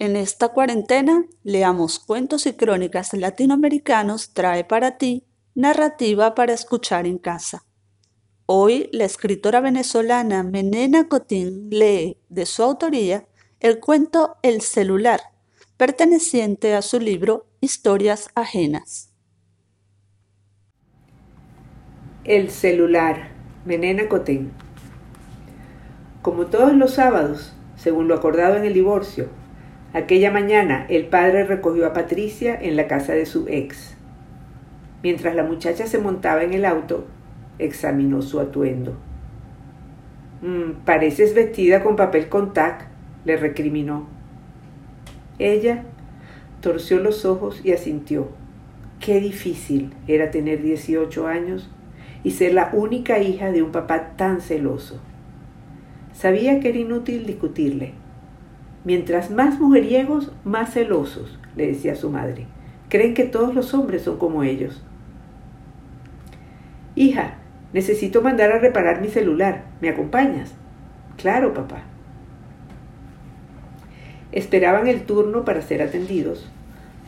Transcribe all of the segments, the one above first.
En esta cuarentena, leamos cuentos y crónicas latinoamericanos trae para ti narrativa para escuchar en casa. Hoy, la escritora venezolana Menena Cotín lee, de su autoría, el cuento El celular, perteneciente a su libro Historias ajenas. El celular, Menena Cotín. Como todos los sábados, según lo acordado en el divorcio, Aquella mañana el padre recogió a Patricia en la casa de su ex. Mientras la muchacha se montaba en el auto, examinó su atuendo. Mm, pareces vestida con papel contact, le recriminó. Ella torció los ojos y asintió. Qué difícil era tener 18 años y ser la única hija de un papá tan celoso. Sabía que era inútil discutirle Mientras más mujeriegos, más celosos, le decía su madre. Creen que todos los hombres son como ellos. Hija, necesito mandar a reparar mi celular. ¿Me acompañas? Claro, papá. Esperaban el turno para ser atendidos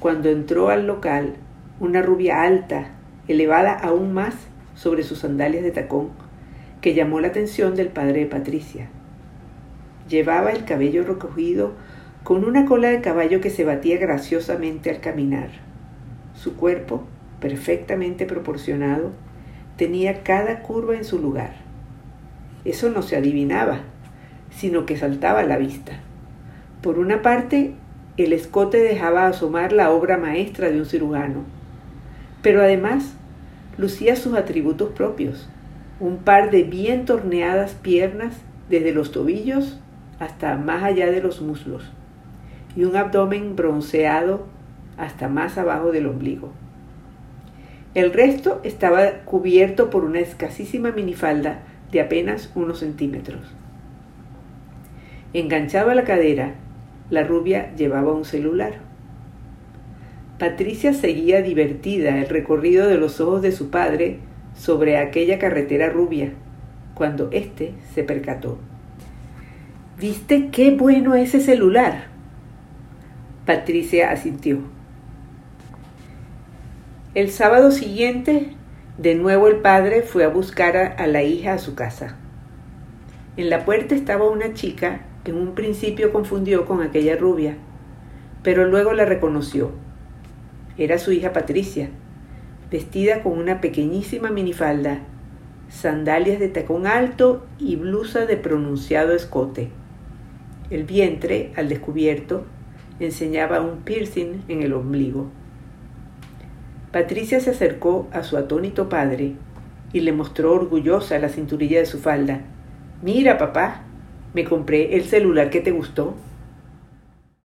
cuando entró al local una rubia alta, elevada aún más sobre sus sandalias de tacón, que llamó la atención del padre de Patricia. Llevaba el cabello recogido con una cola de caballo que se batía graciosamente al caminar. Su cuerpo, perfectamente proporcionado, tenía cada curva en su lugar. Eso no se adivinaba, sino que saltaba a la vista. Por una parte, el escote dejaba asomar la obra maestra de un cirujano, pero además lucía sus atributos propios, un par de bien torneadas piernas desde los tobillos hasta más allá de los muslos y un abdomen bronceado hasta más abajo del ombligo. El resto estaba cubierto por una escasísima minifalda de apenas unos centímetros. Enganchado a la cadera, la rubia llevaba un celular. Patricia seguía divertida el recorrido de los ojos de su padre sobre aquella carretera rubia, cuando éste se percató. ¿Viste qué bueno ese celular? Patricia asintió. El sábado siguiente, de nuevo el padre fue a buscar a, la hija a su casa. En la puerta estaba una chica que en un principio confundió con aquella rubia, pero luego la reconoció. Era su hija Patricia, vestida con una pequeñísima minifalda, sandalias de tacón alto y blusa de pronunciado escote. El vientre, al descubierto, enseñaba un piercing en el ombligo. Patricia se acercó a su atónito padre y le mostró orgullosa la cinturilla de su falda. Mira, papá, me compré el celular que te gustó.